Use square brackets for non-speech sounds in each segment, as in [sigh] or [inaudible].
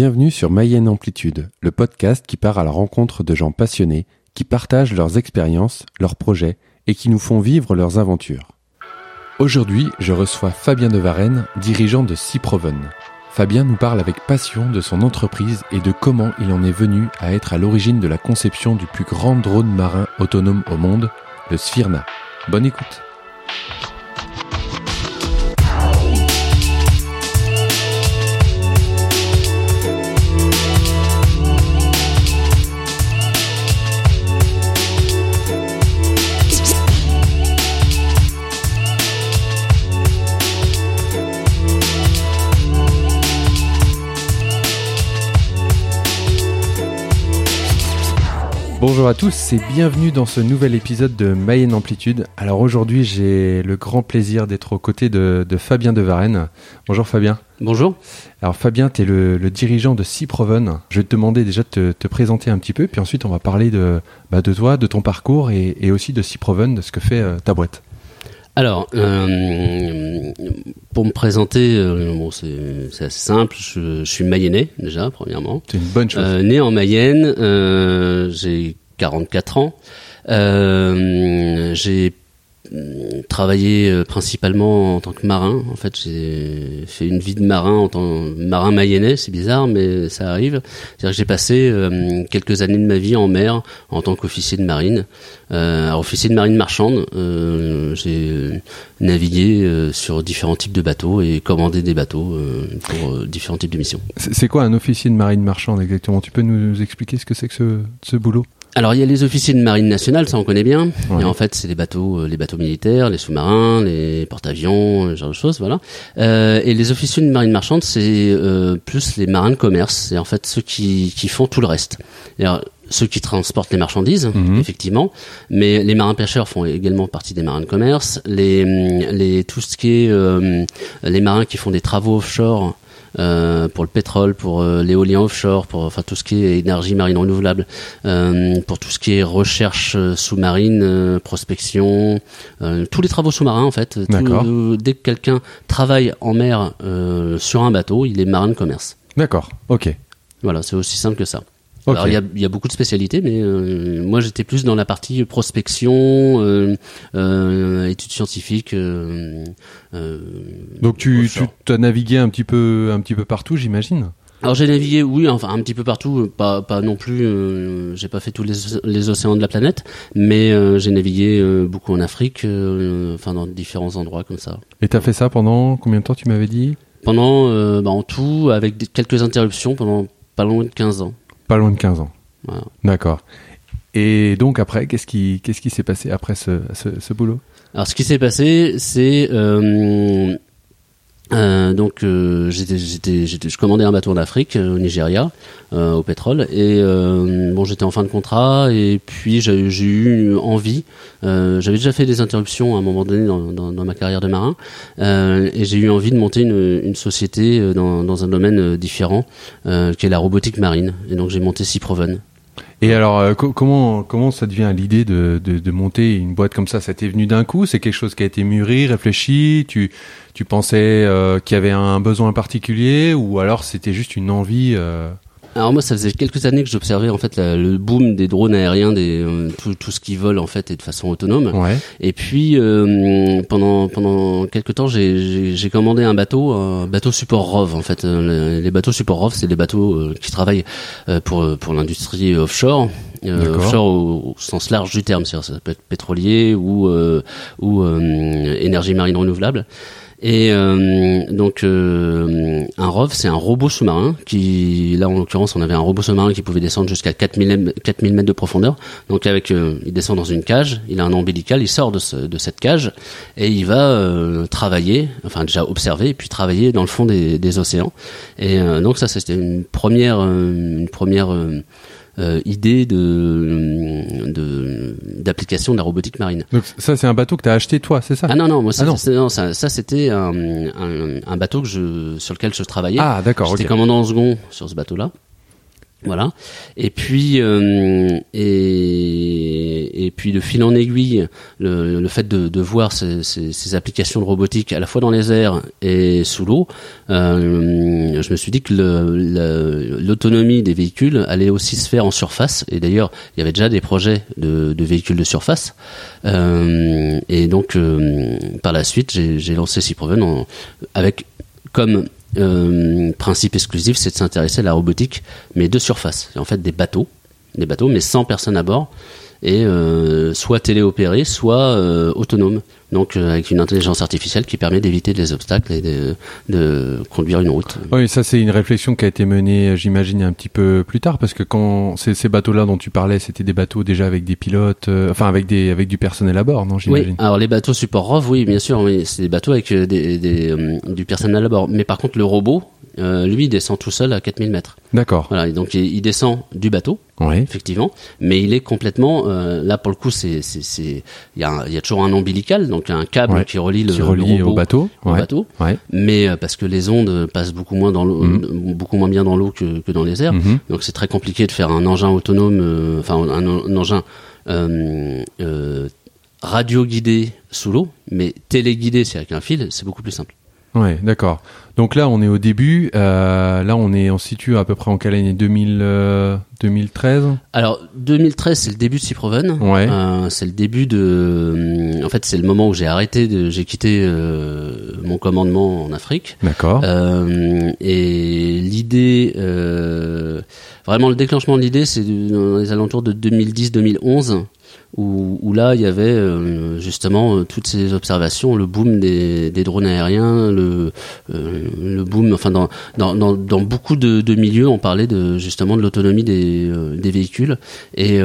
Bienvenue sur Mayenne Amplitude, le podcast qui part à la rencontre de gens passionnés, qui partagent leurs expériences, leurs projets et qui nous font vivre leurs aventures. Aujourd'hui, je reçois Fabien de Varenne, dirigeant de Ciproven. Fabien nous parle avec passion de son entreprise et de comment il en est venu à être à l'origine de la conception du plus grand drone marin autonome au monde, le Sphyrna. Bonne écoute. Bonjour à tous et bienvenue dans ce nouvel épisode de Mayenne Amplitude. Alors aujourd'hui j'ai le grand plaisir d'être aux côtés de, Fabien de Varenne. Bonjour Fabien. Bonjour. Alors Fabien, tu es le, dirigeant de Ciproven. Je vais te demander déjà de te, présenter un petit peu, puis ensuite on va parler de, bah, de toi, de ton parcours et, aussi de Ciproven, de ce que fait euh, ta boîte. Alors, euh, pour me présenter, euh, bon, c'est assez simple. Je, suis mayennais déjà, premièrement. C'est une bonne chose. Euh, né en Mayenne, j'ai 44 ans. j'ai travaillé euh, principalement en tant que marin. En fait, j'ai fait une vie de marin en tant que marin mayennais. C'est bizarre, mais ça arrive. C'est-à-dire que j'ai passé euh, quelques années de ma vie en mer en tant qu'officier de marine. Euh, officier de marine marchande, euh, j'ai navigué sur différents types de bateaux et commandé des bateaux pour différents types de missions. C'est quoi un officier de marine marchande exactement? Tu peux nous expliquer ce que c'est que ce, ce boulot? Alors il y a les officiers de marine nationale, ça on connaît bien. Et en fait, c'est les bateaux, euh, les bateaux militaires, les sous-marins, les porte-avions, ce genre de choses, voilà. Euh, et les officiers de marine marchande, c'est euh, plus les marins de commerce. C'est en fait ceux qui, qui font tout le reste. Alors, ceux qui transportent les marchandises, mhm. effectivement, mais les marins pêcheurs font également partie des marins de commerce. Les, les tout ce qui est euh, les marins qui font des travaux offshore. Euh, pour le pétrole, pour euh, l'éolien offshore, pour enfin tout ce qui est énergie marine renouvelable, euh, pour tout ce qui est recherche sous-marine, prospection, tous les travaux sous-marins en fait. dès que quelqu'un travaille en mer sur un bateau, il est marin de commerce. D'accord. Ok. Voilà, c'est aussi simple que ça. Alors il y a, y a, beaucoup de spécialités, mais euh, moi j'étais plus dans la partie prospection, euh, euh, études scientifiques. Euh, euh, Donc tu, tu as navigué un petit peu, un petit peu partout, j'imagine. Alors j'ai navigué, oui, enfin un petit peu partout, pas, pas non plus. j'ai pas fait tous les, les, océans de la planète, mais j'ai navigué beaucoup en Afrique, enfin dans différents endroits comme ça. Et t'as fait ça pendant combien de temps Tu m'avais dit? Pendant, bah, en tout, avec quelques interruptions, pendant pas loin de 15 ans. Pas loin de 15 ans. D'accord. Et donc après, qu'est-ce qui qu'est-ce qui s'est passé après ce, ce, boulot? Alors ce qui s'est passé, c'est euh, euh, donc euh, j'étais, j'étais, j'étais, je commandais un bateau en Afrique, euh, au Nigeria, euh, au pétrole, et bon j'étais en fin de contrat, et puis j'ai, j'ai eu envie, j'avais déjà fait des interruptions à un moment donné dans, dans, dans ma carrière de marin, et j'ai eu envie de monter une, une société dans, dans un domaine différent, qui est la robotique marine, et donc j'ai monté Ciproven. Et alors, euh, comment comment ça devient l'idée de, de, de, monter une boîte comme ça? Ça t'est venu d'un coup? C'est quelque chose qui a été mûri, réfléchi? Tu tu pensais euh, qu'il y avait un besoin particulier? Ou alors c'était juste une envie euh... Alors moi, ça faisait quelques années que j'observais en fait le boom des drones aériens, des euh, tout, tout, ce qui vole en fait et de façon autonome. Ouais. Et puis euh, pendant pendant quelques temps, j'ai commandé un bateau, un bateau support ROV en fait. Euh, les, bateaux support ROV, c'est des bateaux qui travaillent pour pour l'industrie offshore. offshore au, sens large du terme, c'est-à-dire ça peut être pétrolier ou ou énergie marine renouvelable. Et euh, donc euh, un ROV, c'est un robot sous-marin qui, là en l'occurrence, on avait un robot sous-marin qui pouvait descendre jusqu'à 4000, 4000 mètres de profondeur. Donc avec, euh, il descend dans une cage, il a un ombilical, il sort de, ce, de cette cage et il va travailler, enfin déjà observer et puis travailler dans le fond des, des océans. Et donc ça, c'était une première, une première euh, idée de d'application de, la robotique marine. Donc ça c'est un bateau que tu as acheté toi, c'est ça Ah non non, moi ah non. ça, ça c'était un, un, un, bateau que je sur lequel je travaillais. Ah d'accord. J'étais commandant en second sur ce bateau-là. Voilà. Et puis euh, et, et puis de fil en aiguille, le, le fait de, de voir ces, ces, ces, applications de robotique à la fois dans les airs et sous l'eau, euh, je me suis dit que l'autonomie des véhicules allait aussi se faire en surface. Et d'ailleurs, il y avait déjà des projets de, de véhicules de surface. Euh, et donc, euh, par la suite, j'ai lancé Ciproven avec comme euh, principe exclusif, c'est de s'intéresser à la robotique, mais de surface. En fait, des bateaux, des bateaux, mais sans personne à bord, et euh, soit téléopérés, soit euh, autonomes. Donc euh, avec une intelligence artificielle qui permet d'éviter les obstacles et de, de, conduire une route. Oui, ça c'est une réflexion qui a été menée, j'imagine, un petit peu plus tard, parce que quand ces, ces bateaux-là dont tu parlais, c'était des bateaux déjà avec des pilotes, euh, enfin avec des avec du personnel à bord, non j'imagine? Oui, alors les bateaux support ROV, oui, bien sûr, oui, c'est des bateaux avec des, des, du personnel à bord. Mais par contre, le robot, euh, lui, il descend tout seul à 4000 mètres. D'accord. Voilà, donc il, descend du bateau, oui. effectivement, mais il est complètement, euh, là pour le coup, c'est, il y a, y a toujours un ombilical, donc un câble ouais. qui relie le, qui relie le robot au bateau, au ouais. bateau. Ouais. mais euh, parce que les ondes passent beaucoup moins dans l'eau, Mhm. beaucoup moins bien dans l'eau que, que dans les airs, Mhm. donc c'est très compliqué de faire un engin autonome, euh, enfin un, un engin euh, euh, radio guidé sous l'eau, mais téléguidé, c'est avec un fil, c'est beaucoup plus simple. Ouais, d'accord. Donc là, on est au début. Euh, là, on est, on se situe à peu près en quelle année? 2000, euh, 2013 Alors 2013 c'est le début de Ciproven. Ouais. Euh, c'est le début de. En fait c'est le moment où j'ai arrêté de. J'ai quitté mon commandement en Afrique. D'accord. Et l'idée, vraiment le déclenchement de l'idée, c'est dans les alentours de 2010-2011, où, où là il y avait euh, justement euh, toutes ces observations, le boom des, des drones aériens, le, euh, le boom, enfin dans, dans, dans, dans beaucoup de, de milieux, on parlait de justement de l'autonomie des, euh, des véhicules et,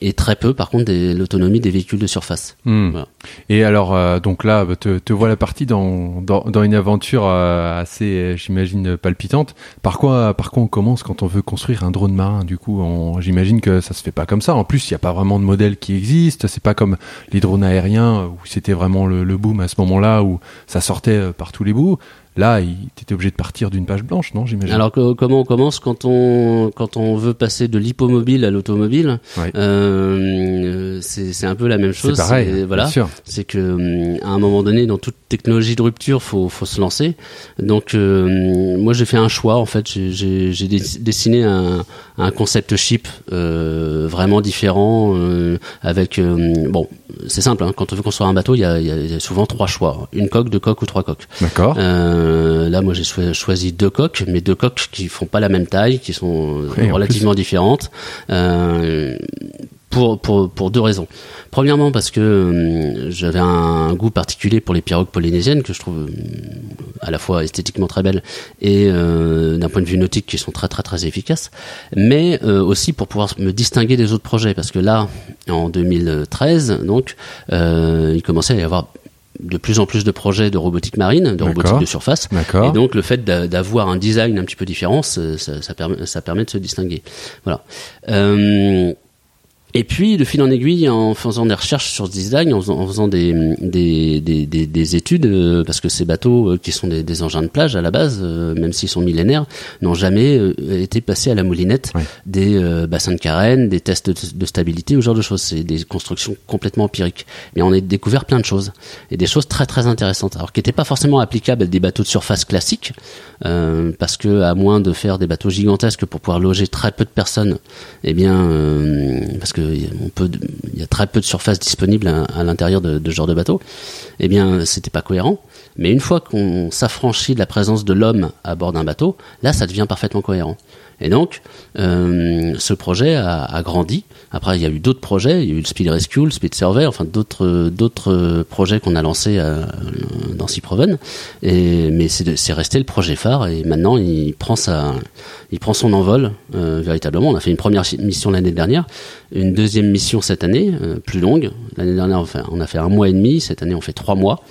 et très peu par contre de l'autonomie des véhicules de surface. Hmm. Voilà. Et alors, donc là, te, te voilà parti dans, dans, une aventure assez, j'imagine, palpitante. Par quoi, par quoi on commence quand on veut construire un drone marin? Du coup, j'imagine que ça se fait pas comme ça. En plus, il n'y a pas vraiment de modèle qui existe. C'est pas comme les drones aériens où c'était vraiment le, le boom à ce moment-là où ça sortait euh, par tous les bouts. Là, il- t'étais obligé de partir d'une page blanche, non J'imagine. Alors que, comment on commence quand on quand on veut passer de l'hippomobile à l'automobile euh, C'est un peu la même c'est chose. pareil. c'est- bien Voilà. sûr. C'est que hum, à un moment donné, dans toute technologie de rupture, faut faut se lancer. Donc euh, moi j'ai fait un choix en fait. J'ai- J'ai j'ai dess- dessiné un un concept chip euh, vraiment différent euh, avec euh, bon c'est simple. Hein, quand on veut construire un bateau, il y a, il y a- il y a souvent trois choix une coque, deux coques ou trois coques. D'accord. Euh, là, moi, j'ai choi- choisi deux coques, mais deux coques qui font pas la même taille, qui sont euh, Oui, relativement différentes. Euh, pour, pour, pour deux raisons. Premièrement, parce que euh, j'avais un goût particulier pour les pirogues polynésiennes, que je trouve euh, à la fois esthétiquement très belles et euh, d'un point de vue nautique qui sont très très très efficaces, mais euh, aussi pour pouvoir me distinguer des autres projets, parce que là, en 2013, donc, euh, il commençait à y avoir de plus en plus de projets de robotique marine, de robotique de surface, D'accord. et donc le fait d'a- d'avoir un design un petit peu différent, ça, ça, ça permet, ça permet de se distinguer. Voilà. Euh, et puis, de fil en aiguille, en faisant des recherches sur ce design, en faisant, en faisant des, des, des, des, des études, euh, parce que ces bateaux, euh, qui sont des, des engins de plage à la base, euh, même s'ils sont millénaires, n'ont jamais été passés à la moulinette Ouais. des euh, bassins de carène, des tests de, de stabilité, ou ce genre de choses. C'est des constructions complètement empiriques. Mais on a découvert plein de choses, et des choses très très intéressantes, alors qui n'étaient pas forcément applicables à des bateaux de surface classiques, euh, parce que à moins de faire des bateaux gigantesques pour pouvoir loger très peu de personnes, eh bien, euh, parce que il y a très peu de surface disponible à, à l'intérieur de, de ce genre de bateau, eh bien, c'était pas cohérent. Mais une fois qu'on s'affranchit de la présence de l'homme à bord d'un bateau, là, ça devient parfaitement cohérent. Et donc, euh, ce projet a, grandi. Après, il y a eu d'autres projets. Il y a eu le Speed Rescue, le Speed Survey, enfin d'autres d'autres projets qu'on a lancés euh, dans Ciproven. Et mais c'est resté le projet phare. Et maintenant, il prend sa il prend son envol euh, véritablement. On a fait une première mission l'année dernière, une deuxième mission cette année, plus longue. L'année dernière, on, fait- on a fait un mois et demi. Cette année, on fait trois mois.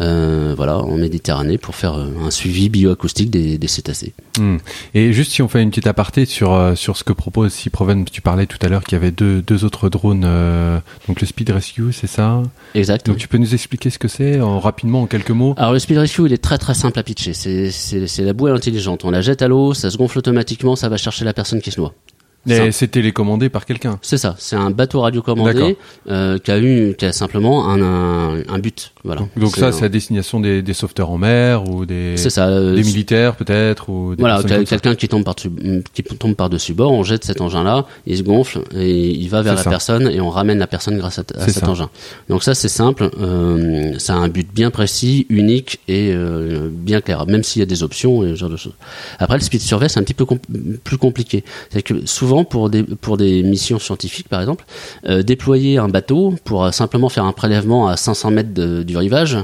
Euh, voilà, en Méditerranée pour faire euh, un suivi bioacoustique des, des cétacés. Hmm. Et juste si on fait une petite aparté sur euh, sur ce que propose Cyproven, tu parlais tout à l'heure qu'il y avait deux, deux autres drones, euh, donc le Speed Rescue, c'est ça? Exact. Donc tu peux nous expliquer ce que c'est en, rapidement en quelques mots? Alors le Speed Rescue, il est très très simple à pitcher. C'est la bouée intelligente. On la jette à l'eau, ça se gonfle automatiquement, ça va chercher la personne qui se noie. Ça. c'est télécommandé par quelqu'un. C'est ça, c'est un bateau radiocommandé euh, qui a eu qui a simplement un, un, un but. Voilà. Donc ça, c'est à destination des, des sauveteurs en mer ou des, ça. euh, des militaires peut-être ou des Voilà, quelqu'un qui tombe par dessus, qui tombe par dessus bord, on jette cet engin-là, il se gonfle et il va vers la ça. personne et on ramène la personne grâce à, cet ça. engin. Donc ça c'est simple, euh, ça a un but bien précis, unique et euh, bien clair, même s'il y a des options et ce genre de choses. Après le speed survey c'est un petit peu compl- plus compliqué, c'est que souvent pour des pour des missions scientifiques par exemple, euh, déployer un bateau pour euh, simplement faire un prélèvement à 500 mètres de- du rivage,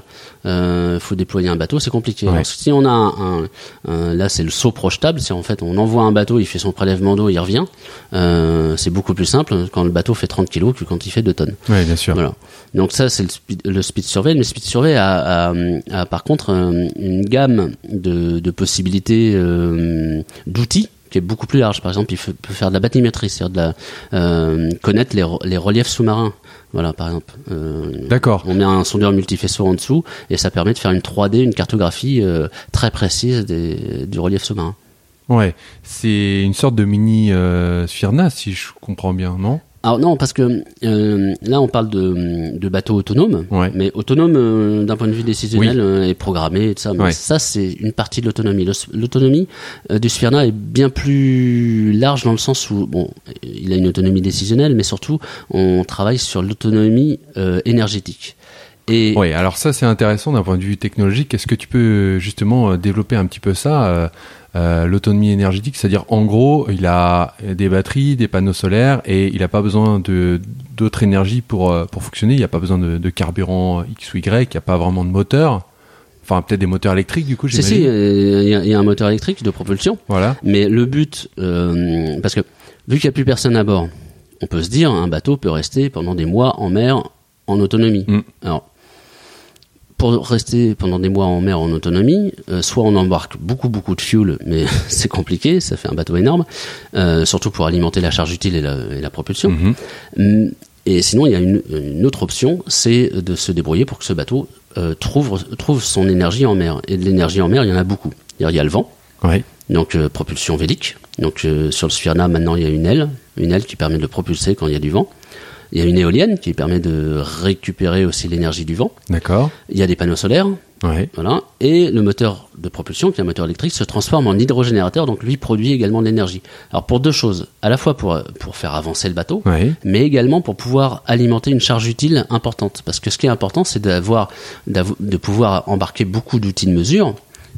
euh, faut déployer un bateau, c'est compliqué. Ouais. Alors, si on a un, un- un- là c'est le saut projetable, c'est en fait on envoie un bateau, il fait son prélèvement d'eau, il revient. Euh, c'est beaucoup plus simple quand le bateau fait 30 kilos que quand il fait 2 tonnes. Ouais, bien sûr. Voilà. Donc ça c'est le speed, le speed survey, mais le speed survey a, a- a par contre une gamme de, de possibilités euh, d'outils qui est beaucoup plus large. Par exemple, il peut faire de la bathymétrie, c'est-à-dire de la, euh, connaître les, re- les reliefs sous-marins. Voilà, par exemple. Euh, D'accord. on met un sondeur multifaisceau en dessous et ça permet de faire une 3D, une cartographie euh, très précise des, du relief sous-marin. Ouais, c'est une sorte de mini euh, Sphyrna, si je comprends bien, non? Alors non, parce que euh, là on parle de, de bateaux autonomes, Ouais. mais autonome euh, d'un point de vue décisionnel euh, et programmé et tout ça. Mais Ouais. ça c'est une partie de l'autonomie. L'autonomie euh, du Sphyrna est bien plus large dans le sens où bon, il a une autonomie décisionnelle, mais surtout on travaille sur l'autonomie énergétique. Et Oui, alors ça c'est intéressant d'un point de vue technologique. Est-ce que tu peux justement développer un petit peu ça, euh, l'autonomie énergétique C'est-à-dire en gros, il a des batteries, des panneaux solaires et il n'a pas besoin de d'autres énergies pour euh, pour fonctionner. Il n'y a pas besoin de, de carburant X ou Y. Il n'y a pas vraiment de moteur. Enfin, peut-être des moteurs électriques du coup. j'imagine. si, euh, il y, a- il y a un moteur électrique de propulsion. Voilà. Mais le but, euh, parce que vu qu'il n'y a plus personne à bord, on peut se dire un bateau peut rester pendant des mois en mer en autonomie. Mm. Alors, pour rester pendant des mois en mer en autonomie, euh, soit on embarque beaucoup beaucoup de fuel, mais [laughs] c'est compliqué, ça fait un bateau énorme, euh, surtout pour alimenter la charge utile et la, et la propulsion. Mhm. Mm, Et sinon, il y a une, une autre option, c'est de se débrouiller pour que ce bateau euh, trouve, trouve son énergie en mer. Et de l'énergie en mer, il y en a beaucoup. Il y a le vent, Ouais. donc euh, propulsion vélique. Donc euh, sur le Sphyrna maintenant il y a une aile, une aile qui permet de le propulser quand il y a du vent. Il y a une éolienne qui permet de récupérer aussi l'énergie du vent. D'accord. Il y a des panneaux solaires, Ouais. voilà. Et le moteur de propulsion, qui est un moteur électrique, se transforme en hydrogénérateur, donc lui produit également de l'énergie. Alors pour deux choses, à la fois pour pour faire avancer le bateau, Ouais. mais également pour pouvoir alimenter une charge utile importante. Parce que ce qui est important, c'est d'avoir, d'avo- de pouvoir embarquer beaucoup d'outils de mesure,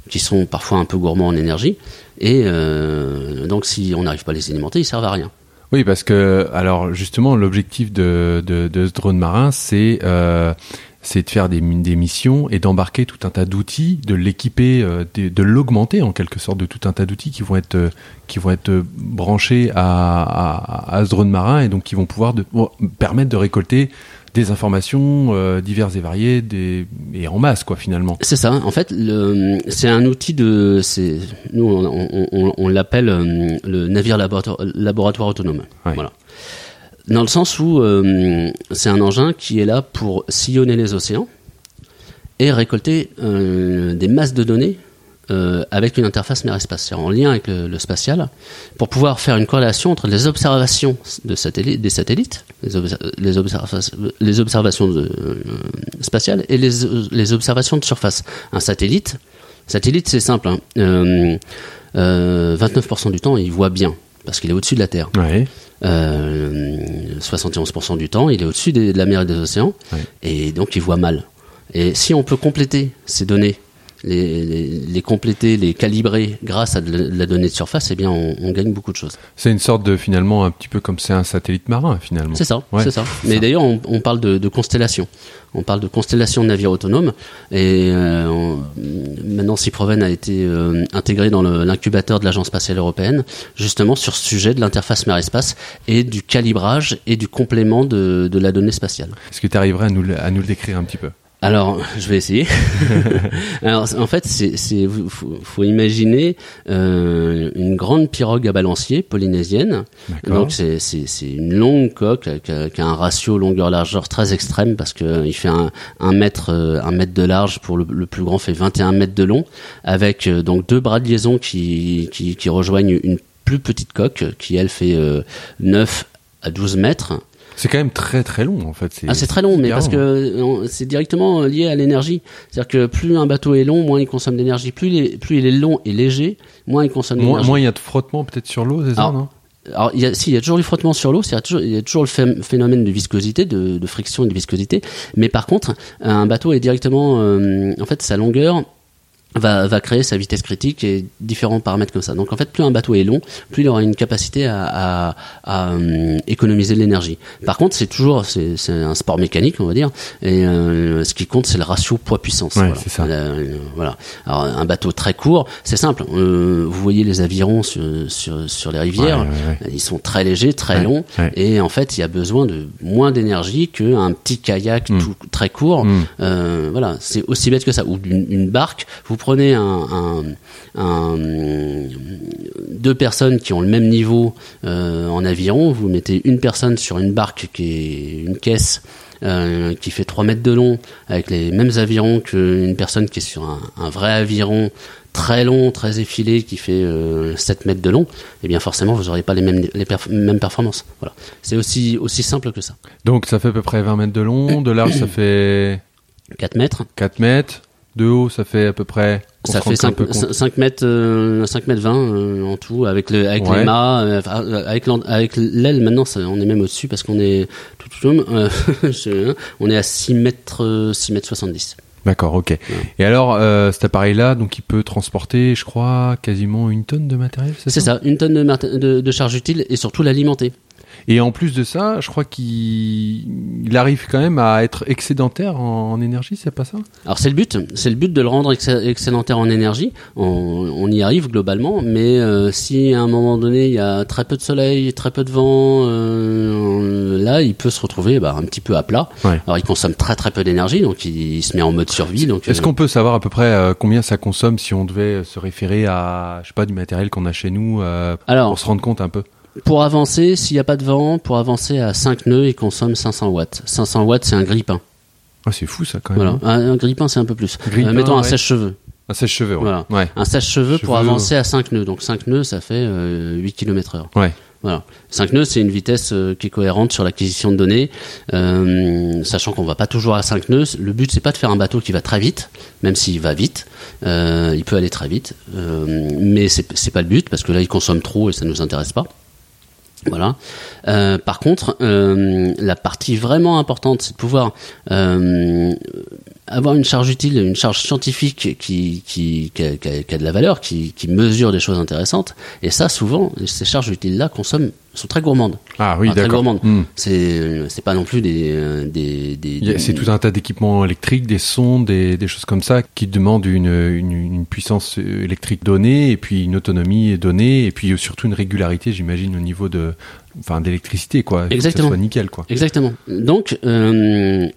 qui sont parfois un peu gourmands en énergie, et euh, donc si on n'arrive pas à les alimenter, ils servent à rien. Oui, parce que alors justement l'objectif de, de, de ce drone marin, c'est euh, c'est de faire des, des missions et d'embarquer tout un tas d'outils, de l'équiper, euh, de, l'augmenter en quelque sorte de tout un tas d'outils qui vont être qui vont être branchés à, à, à ce drone marin et donc qui vont pouvoir de, permettre de récolter des informations euh, diverses et variées des, et en masse quoi finalement. C'est ça. En fait, c'est un outil de. Nous, on, on- on- on l'appelle euh, le navire laboratoire, laboratoire autonome. Ouais. Voilà. Dans le sens où euh, c'est un engin qui est là pour sillonner les océans et récolter euh, des masses de données euh, avec une interface mer-espace, en lien avec le, le spatial, pour pouvoir faire une corrélation entre les observations de des satellites, les, observa- les observations de, euh, spatiales et les, les observations de surface. Un satellite, satellite c'est simple, hein, euh, euh, 29% du temps il voit bien parce qu'il est au-dessus de la Terre. Ouais. Euh, 71% du temps, il est au-dessus des- de la mer et des océans, Ouais. et donc il voit mal. Et si on peut compléter ces données, les, les, les compléter, les calibrer grâce à de la, donnée de surface, eh bien on, on gagne beaucoup de choses. C'est une sorte de finalement un petit peu comme c'est un satellite marin finalement. C'est ça, Ouais, c'est ça. Mais d'ailleurs, on, on parle de, de constellation. On parle de constellation de navires autonomes. Et euh, on- maintenant, Cyproven a été euh, intégré dans l'incubateur de l'Agence spatiale européenne, justement sur ce sujet de l'interface mer-espace et du calibrage et du complément de, de la donnée spatiale. Est-ce que tu arriverais à nous, à nous le décrire un petit peu? Alors, je vais essayer. [laughs] Alors, en fait, c'est, c'est, faut, faut imaginer euh, une grande pirogue à balancier polynésienne. Donc, c'est, c'est, c'est une longue coque qui a, qui a un ratio longueur-largeur très extrême parce que il fait un, un mètre, euh, un mètre de large pour le, le, plus grand fait 21 mètres de long, avec euh, donc deux bras de liaison qui, qui, qui, rejoignent une plus petite coque qui elle fait euh, 9 à 12 mètres. C'est quand même très très long en fait. Ah c'est très long, mais parce que c'est directement lié à l'énergie. C'est-à-dire que plus un bateau est long, moins il consomme d'énergie. Plus il est plus il est long et léger, moins il consomme d'énergie. Moins il y a de frottement peut-être sur l'eau, c'est ça, non? alors, il y a, si, il y a toujours du frottement sur l'eau, il y a toujours le phénomène de viscosité, de, de, friction et de viscosité. Mais par contre, un bateau est directement, euh, en fait, sa longueur va, va créer sa vitesse critique et différents paramètres comme ça. Donc en fait, plus un bateau est long, plus il aura une capacité à, à, à euh, économiser de l'énergie. Par contre, c'est toujours c'est, un sport mécanique, on va dire, et euh, ce qui compte, c'est le ratio poids-puissance. Ouais, voilà. C'est ça. Euh, voilà. Alors un bateau très court, c'est simple. vous voyez les avirons sur, sur, sur les rivières, ouais, ils sont très légers, très longs, et en fait, il y a besoin de moins d'énergie qu'un petit kayak mm. tout, très court. Mm. voilà, c'est aussi bête que ça. Ou une, une barque, vous prenez un, un, un, deux personnes qui ont le même niveau euh, en aviron, vous mettez une personne sur une barque qui est une caisse euh, qui fait 3 mètres de long, avec les mêmes avirons qu'une personne qui est sur un, un, vrai aviron très long, très effilé, qui fait euh, 7 mètres de long, et eh bien forcément vous n'aurez pas les mêmes, les perf mêmes performances. Voilà. C'est aussi, aussi simple que ça. Donc ça fait à peu près 20 mètres de long, de large ça [coughs] fait... 4 mètres. 4 mètres. De haut, ça fait à peu près. Ça fait 5, 5, mètres, euh, 5 mètres 20 euh, en tout, avec, le, avec ouais. les mâts, euh, avec, avec l'aile maintenant, ça, on est même au-dessus parce qu'on est tout, tout, euh, [laughs] on est à 6 mètres, 6 mètres 70. D'accord, ok. Ouais. Et alors, euh, cet appareil-là, donc il peut transporter, je crois, quasiment une tonne de matériel, c'est ça C'est ça, une tonne de, de, de charge utile et surtout l'alimenter. Et en plus de ça, je crois qu'il arrive quand même à être excédentaire en, en énergie, c'est pas ça? Alors c'est le but, c'est le but de le rendre ex excédentaire en énergie. On, on, y arrive globalement, mais euh, si à un moment donné il y a très peu de soleil, très peu de vent, euh, là il peut se retrouver bah, un petit peu à plat. Ouais. Alors il consomme très très peu d'énergie, donc il, il, se met en mode survie. Donc est-ce euh... qu'on peut savoir à peu près combien ça consomme si on devait se référer à, je sais pas, du matériel qu'on a chez nous, Alors, pour se rendre compte un peu? Pour avancer, s'il n'y a pas de vent, pour avancer à 5 nœuds, il consomme 500 watts. 500 watts, c'est un grippin. Ah, c'est fou ça quand même. Voilà, un, un grippin c'est un peu plus. Grippin, euh, mettons un ouais. sèche-cheveux. Un sèche-cheveux, ouais. Voilà. ouais. Un sèche-cheveux pour avancer à 5 nœuds. Donc 5 nœuds, ça fait euh, 8 km heure. Ouais. Voilà. 5 nœuds, c'est une vitesse euh, qui est cohérente sur l'acquisition de données, euh, sachant qu'on va pas toujours à 5 nœuds. Le but, c'est pas de faire un bateau qui va très vite, même s'il va vite. Euh, il peut aller très vite, mais c'est pas le but parce que là, il consomme trop et ça nous intéresse pas. Voilà. Euh, par contre, euh, la partie vraiment importante, c'est de pouvoir euh, avoir une charge utile, une charge scientifique qui, qui, qui, a, qui, a, qui a, de la valeur, qui, qui, mesure des choses intéressantes. Et ça, souvent, ces charges utiles-là consomment sont très gourmandes. Ah oui, enfin, très gourmandes. Mmh. C'est c'est pas non plus des des, des, des c'est tout un tas d'équipements électriques, des sondes, des, des choses comme ça qui demandent une, une, une puissance électrique donnée et puis une autonomie donnée et puis surtout une régularité, j'imagine, au niveau de enfin d'électricité quoi. Exactement. Que ça soit nickel quoi. Exactement. Donc euh,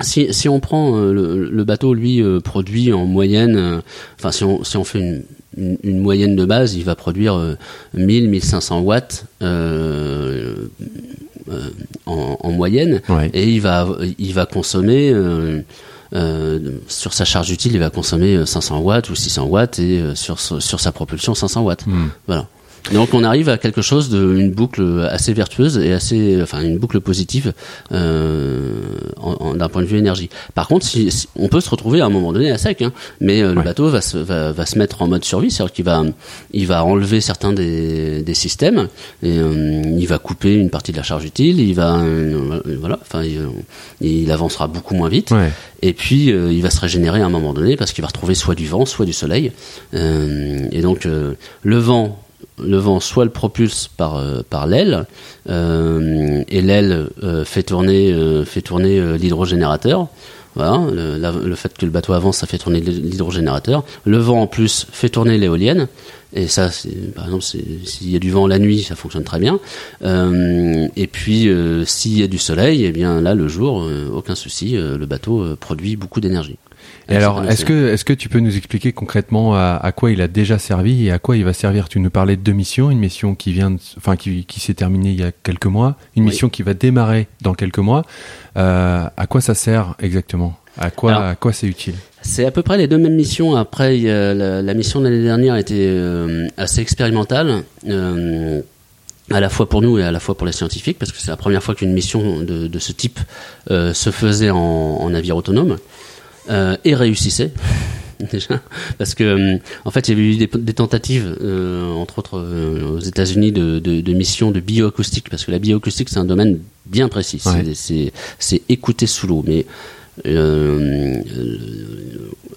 si, si on prend euh, le, le, bateau, lui, euh, produit en moyenne, euh, enfin si on, si on fait une, une, une, moyenne de base, il va produire 1000-1500 watts euh, en, en, moyenne, ouais. et il va, il va consommer... sur sa charge utile, il va consommer 500 watts ou 600 watts et sur, sur sa propulsion 500 watts. Mm. Voilà. Donc on arrive à quelque chose de une boucle assez vertueuse et assez enfin une boucle positive euh, d'un point de vue énergie. Par contre, si, si, on peut se retrouver à un moment donné à sec, hein, mais euh, ouais. le bateau va se, va, va se mettre en mode survie, c'est-à-dire qu'il va il va enlever certains des, des systèmes et euh, il va couper une partie de la charge utile, il va voilà, enfin il, il, avancera beaucoup moins vite ouais. et puis il va se régénérer à un moment donné parce qu'il va retrouver soit du vent, soit du soleil et donc le vent le vent soit le propulse par euh, par l'aile euh, et l'aile euh, fait tourner fait tourner l'hydrogénérateur Voilà, le, fait que le bateau avance, ça fait tourner l'hydrogénérateur. Le vent en plus fait tourner l'éolienne. Et ça, par exemple, s'il y a du vent la nuit, ça fonctionne très bien. Et puis, s'il y a du soleil, eh bien là, le jour, aucun souci, le bateau produit beaucoup d'énergie. Et alors, est-ce que, est-ce que tu peux nous expliquer concrètement à, à quoi il a déjà servi et à quoi il va servir? Tu nous parlais de deux missions, une mission qui vient, de- enfin qui, qui s'est terminée il y a quelques mois, une Oui. mission qui va démarrer dans quelques mois. Euh, à quoi ça sert exactement? À quoi, Alors- à quoi c'est utile? C'est à peu près les deux mêmes missions. Après, la, la mission de l'année dernière était euh, assez expérimentale, euh, à la fois pour nous et à la fois pour les scientifiques, parce que c'est la première fois qu'une mission de, de ce type euh, se faisait en, en navire autonome euh, et réussissait. [laughs] Déjà, parce que euh, en fait, il y avait eu des, des tentatives, euh, entre autres euh, aux États-Unis, de, de, de missions de bioacoustique, parce que la bioacoustique c'est un domaine bien précis. C'est- Ouais. C'est c'est écouter sous l'eau, mais euh,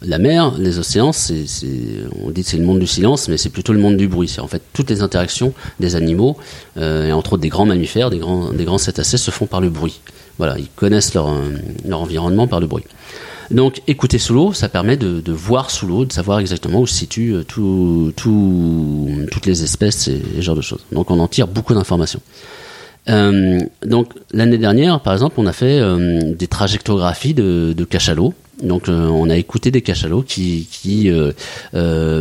la mer, les océans, c'est, c'est- on dit que c'est le monde du silence, mais c'est plutôt le monde du bruit. C'est en fait toutes les interactions des animaux, et entre autres des grands mammifères, des grands, des grands cétacés, se font par le bruit. Voilà, ils connaissent leur, leur environnement par le bruit. Donc, écouter sous l'eau, ça permet de, voir sous l'eau, de savoir exactement où se situent euh, tout, tout- toutes les espèces et, ce genre de choses. Donc, on en tire beaucoup d'informations. Euh, donc l'année dernière, par exemple, on a fait euh, des trajectographies de, cachalots. Donc on a écouté des cachalots qui,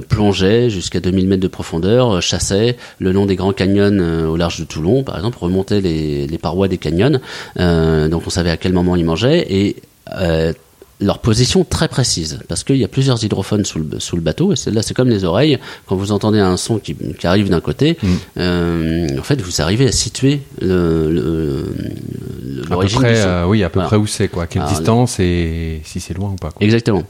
plongeaient jusqu'à 2000 mètres de profondeur, chassaient le long des grands canyons au large de Toulon, par exemple, remontaient les, les parois des canyons. Donc on savait à quel moment ils mangeaient et leur position très précise, parce qu'il y a plusieurs hydrophones sous le, sous le bateau, et c'est- là c'est comme les oreilles, quand vous entendez un son qui, qui arrive d'un côté, Mm. euh, en fait vous arrivez à situer le- le- le- À peu l'origine du près, son. euh, oui, à peu Voilà. près où c'est quoi Quelle Alors, distance et si c'est loin ou pas quoi. Exactement.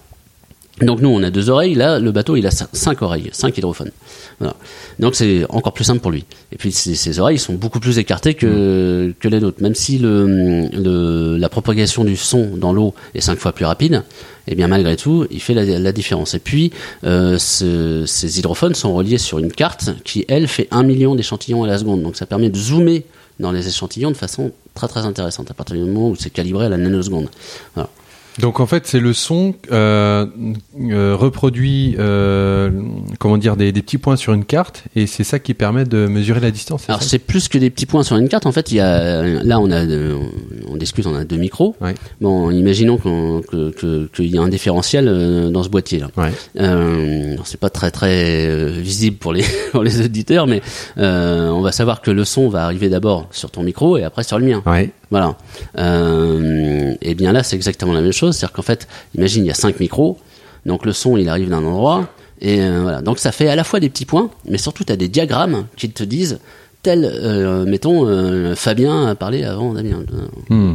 Donc nous on a deux oreilles, là le bateau il a cin- cinq oreilles, cinq hydrophones. Voilà. Donc c'est encore plus simple pour lui. Et puis ses, ses oreilles sont beaucoup plus écartées que, que les nôtres. Même si le, le- la propagation du son dans l'eau est cinq fois plus rapide, et bien malgré tout il fait la, la différence. Et puis euh, ce- ces hydrophones sont reliés sur une carte qui elle fait un million d'échantillons à la seconde. Donc ça permet de zoomer dans les échantillons de façon très très intéressante à partir du moment où c'est calibré à la nanoseconde. Voilà. Donc en fait, c'est le son euh, euh, reproduit, euh, comment dire, des, des petits points sur une carte, et c'est ça qui permet de mesurer la distance. Alors c'est plus que des petits points sur une carte. En fait, il y a là on a on discute, on a deux micros. Ouais. Bon, imaginons qu'on- que que- qu'il y a un différentiel euh, dans ce boîtier là. Ouais. Euh, c'est pas très très euh, visible pour les [laughs] pour les auditeurs, mais euh, on va savoir que le son va arriver d'abord sur ton micro et après sur le mien. Ouais. Voilà. Euh, et bien là, c'est exactement la même chose. C'est-à-dire qu'en fait, imagine, il y a cinq micros. Donc le son, il arrive d'un endroit. Et euh, voilà. Donc ça fait à la fois des petits points, mais surtout, tu as des diagrammes qui te disent, tel, euh, mettons, Fabien a parlé avant Damien. Hmm.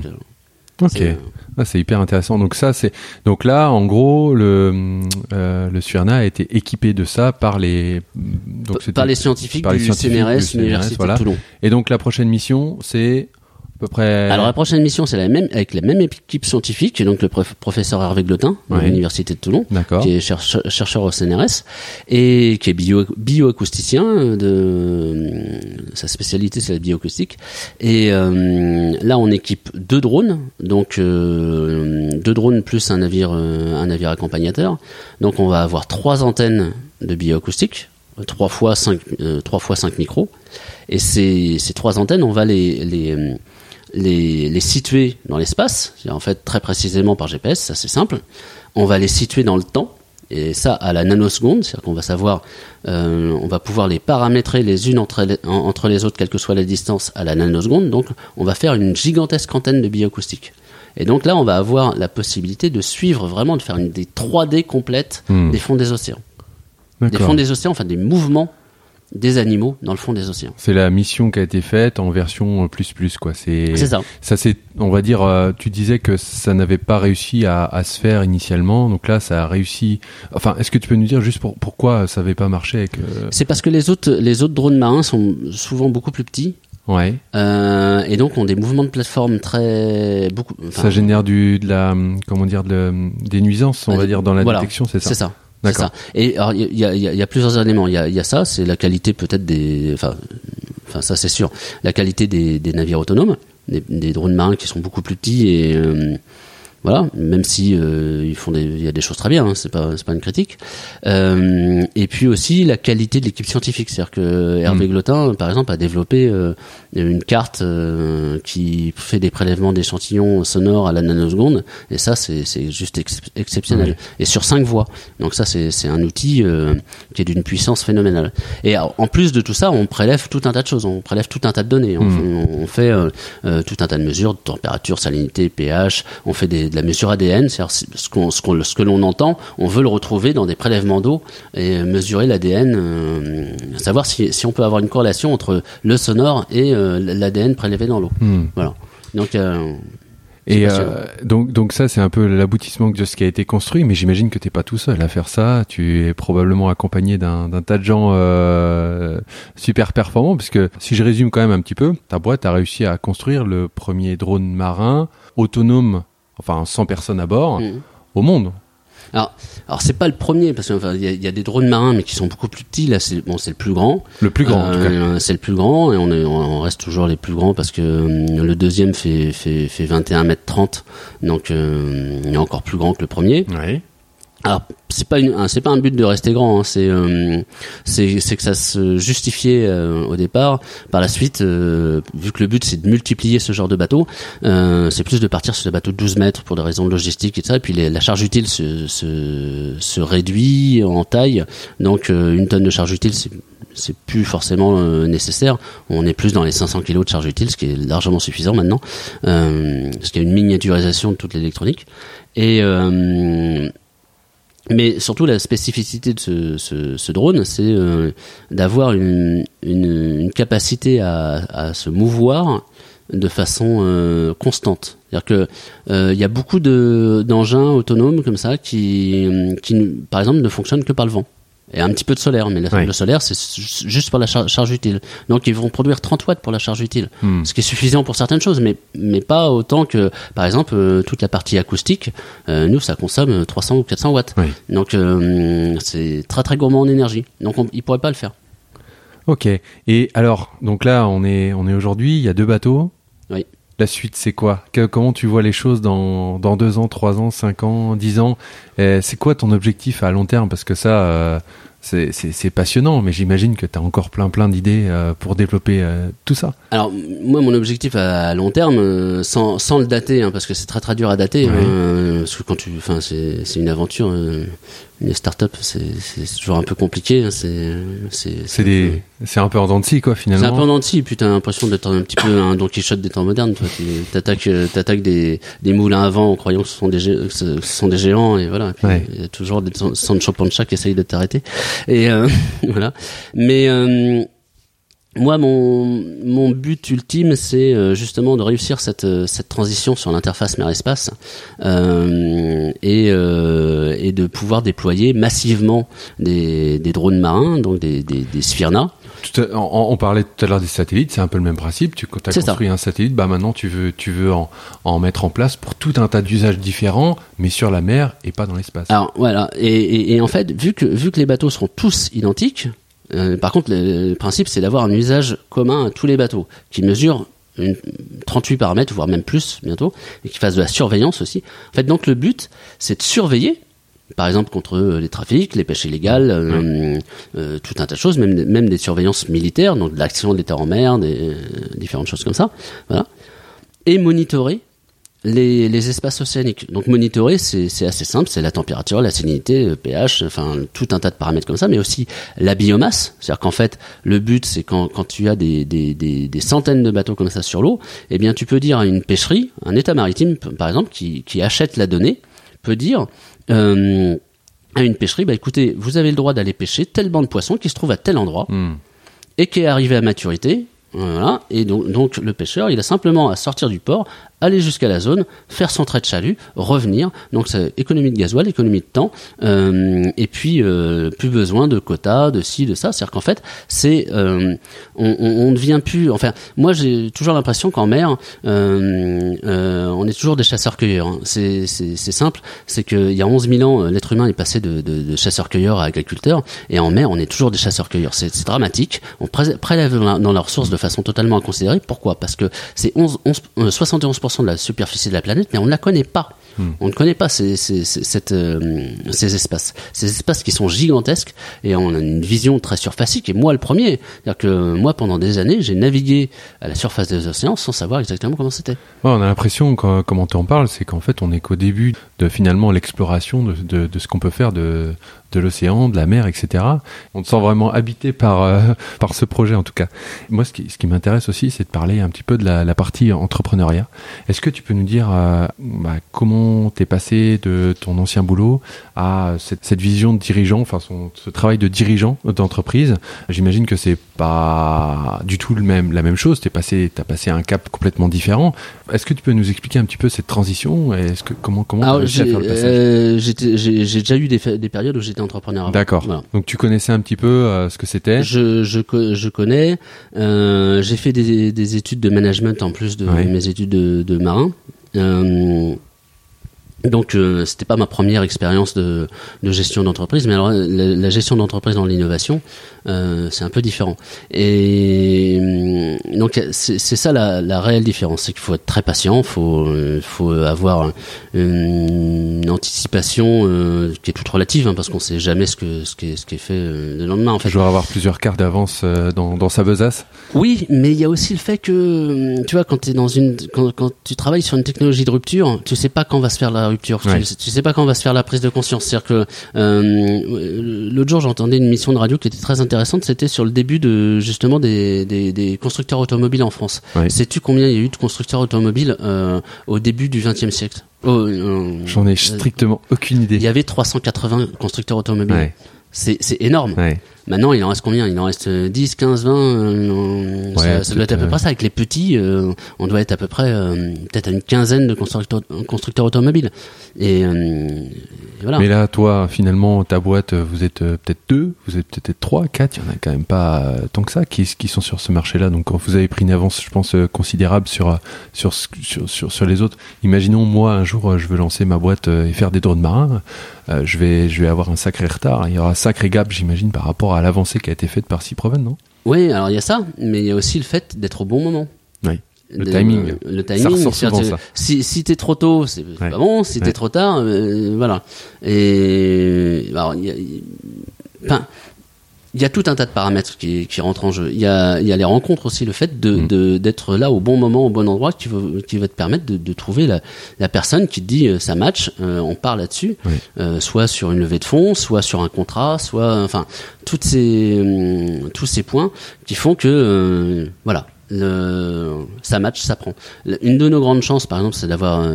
Ok. c'est- Ah, c'est hyper intéressant. Donc ça, c'est donc là, en gros, le euh, le Suerna a été équipé de ça par les donc par les scientifiques par les du scientifiques CNRS, du CNRS, Université voilà. de Toulon. Et donc la prochaine mission, c'est à peu près. Alors la prochaine mission, c'est la même avec la même équipe scientifique, donc le prof- professeur Hervé Glotin de Ouais. l'Université de Toulon. Qui est chercheur, chercheur au CNRS et qui est bio, bioacousticien. De, sa spécialité, c'est la bioacoustique. Et euh, là, on équipe deux drones, donc euh, deux drones plus un navire, euh, un navire accompagnateur. Donc, on va avoir trois antennes de bioacoustique, trois fois cinq, euh, trois fois cinq micros. Et ces, ces trois antennes, on va les, les euh, les, les situer dans l'espace, en fait très précisément par GPS, ça c'est simple. On va les situer dans le temps, et ça à la nanoseconde, c'est-à-dire qu'on va savoir, euh, on va pouvoir les paramétrer les unes entre les, en- entre les autres, quelle que soit la distance, à la nanoseconde. Donc on va faire une gigantesque antenne de bioacoustique. Et donc là, on va avoir la possibilité de suivre vraiment, de faire une, des 3D complètes Hmm. des fonds des océans. Des fonds des océans, enfin des mouvements des animaux dans le fond des océans. C'est la mission qui a été faite en version euh, plus plus quoi. C'est ça. ça c'est on va dire euh, tu disais que ça n'avait pas réussi à, à se faire initialement donc là ça a réussi enfin est-ce que tu peux nous dire juste pour, pourquoi ça n'avait pas marché avec euh, C'est parce que les autres, les autres drones marins sont souvent beaucoup plus petits ouais euh, et donc ont des mouvements de plateforme très beaucoup. ça génère du de la comment dire de, des nuisances on va dire dans la voilà. détection c'est ça? C'est ça. C'est D'accord. ça. Et alors il y a, y y plusieurs éléments. Il y a, il y a ça, c'est la qualité peut-être des, enfin, enfin ça c'est sûr, la qualité des, des navires autonomes, des, des drones marins qui sont beaucoup plus petits et euh, Voilà, même si euh, ils font des, il y a des choses très bien, hein, c'est pas, c'est pas une critique. Euh, et puis aussi la qualité de l'équipe scientifique, c'est-à-dire que Hervé Mm. Glotin, par exemple, a développé euh, une carte qui fait des prélèvements d'échantillons sonores à la nanoseconde, et ça c'est, c'est juste ex- exceptionnel. Et sur cinq voix, donc ça c'est, c'est un outil qui est d'une puissance phénoménale. Et en en plus de tout ça, on prélève tout un tas de choses, on prélève tout un tas de données, on, Mm. fait- on fait tout un tas de mesures de température, salinité, pH, on fait des, de la mesure ADN, c'est-à-dire ce, que l'on entend, on veut le retrouver dans des prélèvements d'eau et mesurer l'ADN, euh, savoir si, si on peut avoir une corrélation entre le sonore et euh, l'ADN prélevé dans l'eau. Hmm. Voilà. Donc, euh, Et donc, donc ça, c'est un peu l'aboutissement de ce qui a été construit, mais j'imagine que t'es pas tout seul à faire ça. Tu es probablement accompagné d'un tas de gens super performants, parce que si je résume quand même un petit peu, ta boîte a réussi à construire le premier drone marin autonome, enfin sans personne à bord, mm. au monde. Alors, alors c'est pas le premier parce qu'il enfin, y, y a des drones marins mais qui sont beaucoup plus petits. Là, c'est bon, c'est le plus grand. Le plus grand. Euh, C'est le plus grand et on, est, on reste toujours les plus grands parce que hum, le deuxième fait, fait, fait 21 mètres 30 donc euh, il est encore plus grand que le premier. Oui. Alors c'est pas une, un- c'est pas un but de rester grand, hein, c'est euh, c'est c'est que ça se justifiait euh, au départ. Par la suite, euh, vu que le but c'est de multiplier ce genre de bateau, euh, c'est plus de partir sur des bateaux de 12 mètres pour des raisons de logistique et tout ça. Et puis les- la charge utile se, se se réduit en taille, donc euh, une tonne de charge utile c'est c'est plus forcément euh, nécessaire. On est plus dans les 500 kilos de charge utile, ce qui est largement suffisant maintenant, parce qu'il y a une miniaturisation de toute l'électronique. Et mais surtout la spécificité de ce, drone, c'est euh, d'avoir une capacité à, à se mouvoir de façon euh, constante. C'est-à-dire que euh, il y a beaucoup de d'engins autonomes comme ça qui, qui, par exemple, ne fonctionnent que par le vent. Et un petit peu de solaire, mais la- Ouais. le solaire, c'est ju- juste pour la char- charge utile. Donc, ils vont produire 30 watts pour la charge utile Hmm. ce qui est suffisant pour certaines choses, mais, mais pas autant que, par exemple, euh, toute la partie acoustique, euh, nous, ça consomme 300 ou 400 watts. Oui. Donc, euh, c'est très très gourmand en énergie. Donc, on, ils pourraient pas le faire. Ok. Et alors, donc là, on est, on est aujourd'hui, il y a deux bateaux. Oui. La suite, c'est quoi Que- Comment tu vois les choses dans, dans deux ans, trois ans, cinq ans, dix ans Euh, C'est quoi ton objectif à long terme Parce que ça, euh, c'est- passionnant, mais j'imagine que tu as encore plein plein d'idées euh, pour développer euh, tout ça. Alors, moi, mon objectif à long terme, sans, sans le dater, hein, parce que c'est très très dur à dater, Oui. hein, parce que quand tu, c'est une aventure, euh, une start-up, c'est toujours un peu compliqué. hein, c'est c'est C'est des, c'est un peu en dents de scie, quoi, C'est un peu finalement. en dents de scie, puis t'as l'impression d'être un petit peu un Don Quichotte des temps modernes. Toi, tu t'attaques, euh, t'attaques des, des moulins à vent en croyant que ce sont des, gé- que ce ce sont des géants, et voilà. Ouais. Il y a toujours des San- Sancho Panza qui essayent de t'arrêter. Et euh, [laughs] voilà. Mais euh, moi, mon, mon but ultime, c'est euh, justement de réussir cette, euh, cette transition sur l'interface mer-espace euh, et, euh, et de pouvoir déployer massivement des, des drones marins, donc des, des, des Sphyrna. Tout à- on, on parlait tout à l'heure des satellites, c'est un peu le même principe. Tu as ça. construit un satellite, bah maintenant tu veux, tu veux en, en mettre en place pour tout un tas d'usages différents, mais sur la mer et pas dans l'espace. Alors voilà, et, et, et en fait, vu que vu que les bateaux seront tous identiques, euh, par contre, le, le principe c'est d'avoir un usage commun à tous les bateaux qui mesurent une, 38 paramètres, voire même plus bientôt, et qui fassent de la surveillance aussi. En fait, donc le but, c'est de surveiller, par exemple contre euh, les trafics, les pêches illégales, euh, euh, tout un tas de choses, même même des surveillances militaires, donc de l'action de l'État en mer, des différentes choses comme ça, voilà, et monitorer les, les espaces océaniques. Donc monitorer, c'est assez simple, c'est la température, la salinité, le pH, enfin tout un tas de paramètres comme ça, mais aussi la biomasse. C'est-à-dire qu'en fait, le but, c'est quand, quand tu as des, des, des, des centaines de bateaux comme ça sur l'eau, eh bien tu peux dire à une pêcherie, un État maritime par exemple, qui, qui achète la donnée, peut dire euh, à une pêcherie, bah écoutez, vous avez le droit d'aller pêcher tel banc de poissons qui se trouve à tel endroit Hmm. et qui est arrivé à maturité. Voilà. Et donc, donc le pêcheur, il a simplement à sortir du port, aller jusqu'à la zone, faire son trait de chalut, revenir. Donc c'est économie de gasoil, économie de temps, euh, et puis euh, plus besoin de quotas, de ci, de ça. C'est-à-dire qu'en fait, c'est euh, on, on, on, devient plus. Enfin, moi j'ai toujours l'impression qu'en mer, euh, euh, on est toujours des chasseurs-cueilleurs. Hein. C'est, c'est simple, c'est qu'il y a 11 000 ans, euh, l'être humain est passé de, de, de chasseur-cueilleur à agriculteur, et en mer, on est toujours des chasseurs-cueilleurs. C'est, dramatique. On prélève dans la, dans la ressource de façon totalement inconsidérée. Pourquoi? Parce que c'est 11, 11 71 de la superficie de la planète, mais on ne la connaît pas. Hmm. On ne connaît pas ces, euh, ces, espaces. Ces espaces qui sont gigantesques et on a une vision très surfacique. Et moi, le premier. C'est-à-dire que moi, pendant des années, j'ai navigué à la surface des océans sans savoir exactement comment c'était. On a l'impression, euh, comment tu en parle, c'est qu'en fait, on n'est qu'au début de finalement l'exploration de, de, ce qu'on peut faire de, de l'océan, de la mer, etc. On se sent vraiment habité par euh, [laughs] par ce projet en tout cas. Moi, ce qui, ce qui m'intéresse aussi, c'est de parler un petit peu de la, la partie entrepreneuriat. Est-ce que tu peux nous dire euh, bah, comment t'es passé de ton ancien boulot à cette, cette vision de dirigeant, enfin son, ce travail de dirigeant d'entreprise? J'imagine que c'est pas du tout le même la même chose. T'es passé, t'as passé un cap complètement différent. Est-ce que tu peux nous expliquer un petit peu cette transition? Est-ce que comment comment j'ai euh, j'ai déjà eu des, des périodes où j'étais entrepreneur. D'accord. Donc tu connaissais un petit peu euh, ce que c'était? Je, je, je, connais. Euh, j'ai fait des, des, études de management en plus de mes études de, de marin. Euh, donc euh, c'était pas ma première expérience de, de, gestion d'entreprise, mais alors la, gestion d'entreprise dans l'innovation, euh, c'est un peu différent. Et euh, donc c'est ça la, la, réelle différence, c'est qu'il faut être très patient, faut euh, faut avoir une, anticipation euh, qui est toute relative, hein, parce qu'on sait jamais ce que ce qui est, ce qui est fait le lendemain. En fait, toujours avoir plusieurs cartes d'avance dans, dans sa besace. Oui, mais il y a aussi le fait que tu vois quand tu es dans une quand, quand tu travailles sur une technologie de rupture, tu sais pas quand va se faire la rupture. Tu, sais pas quand va se faire la prise de conscience. C'est-à-dire que euh, l'autre jour, j'entendais une mission de radio qui était très intéressante. C'était sur le début de justement des, des, des constructeurs automobiles en France. Sais-tu combien il y a eu de constructeurs automobiles euh, au début du XXe siècle? Oh, euh, J'en ai strictement aucune idée. Il y avait 380 constructeurs automobiles. C'est énorme. Maintenant, il en reste combien? Il en reste 10, 15, 20 Ça, ça doit être à peu près ça. Avec les petits, euh, on doit être à peu près euh, peut-être à une quinzaine de constructeurs, constructeurs automobiles. Et, euh, voilà. Mais là, toi, finalement, ta boîte, vous êtes peut-être deux, vous êtes peut-être trois, quatre. Il y en a quand même pas tant que ça qui, qui sont sur ce marché-là. Donc, vous avez pris une avance, je pense, considérable sur sur sur sur, sur les autres. Imaginons, moi, un jour, je veux lancer ma boîte et faire des drones marins. je vais je vais avoir un sacré retard. Il y aura un sacré gap, j'imagine, par rapport à à l'avancée qui a été faite par Cyproven, non? Oui, alors il y a ça, mais il y a aussi le fait d'être au bon moment. Oui. Le timing. Le timing. Ça ça. Si, si t'es trop tôt, c'est pas bon. Si t'es trop tard, euh, voilà. Et alors, y a, enfin, il y a tout un tas de paramètres qui, qui rentrent en jeu. Il y a, il y a les rencontres aussi, le fait de, mm. de, d'être là au bon moment, au bon endroit, qui va, qui va te permettre de, de trouver la, la personne qui te dit euh, ça match, euh, on part là-dessus, euh, soit sur une levée de fonds, soit sur un contrat, soit, enfin, toutes ces, hum, tous ces points qui font que, voilà, le, ça match, ça prend. Une de nos grandes chances, par exemple, c'est d'avoir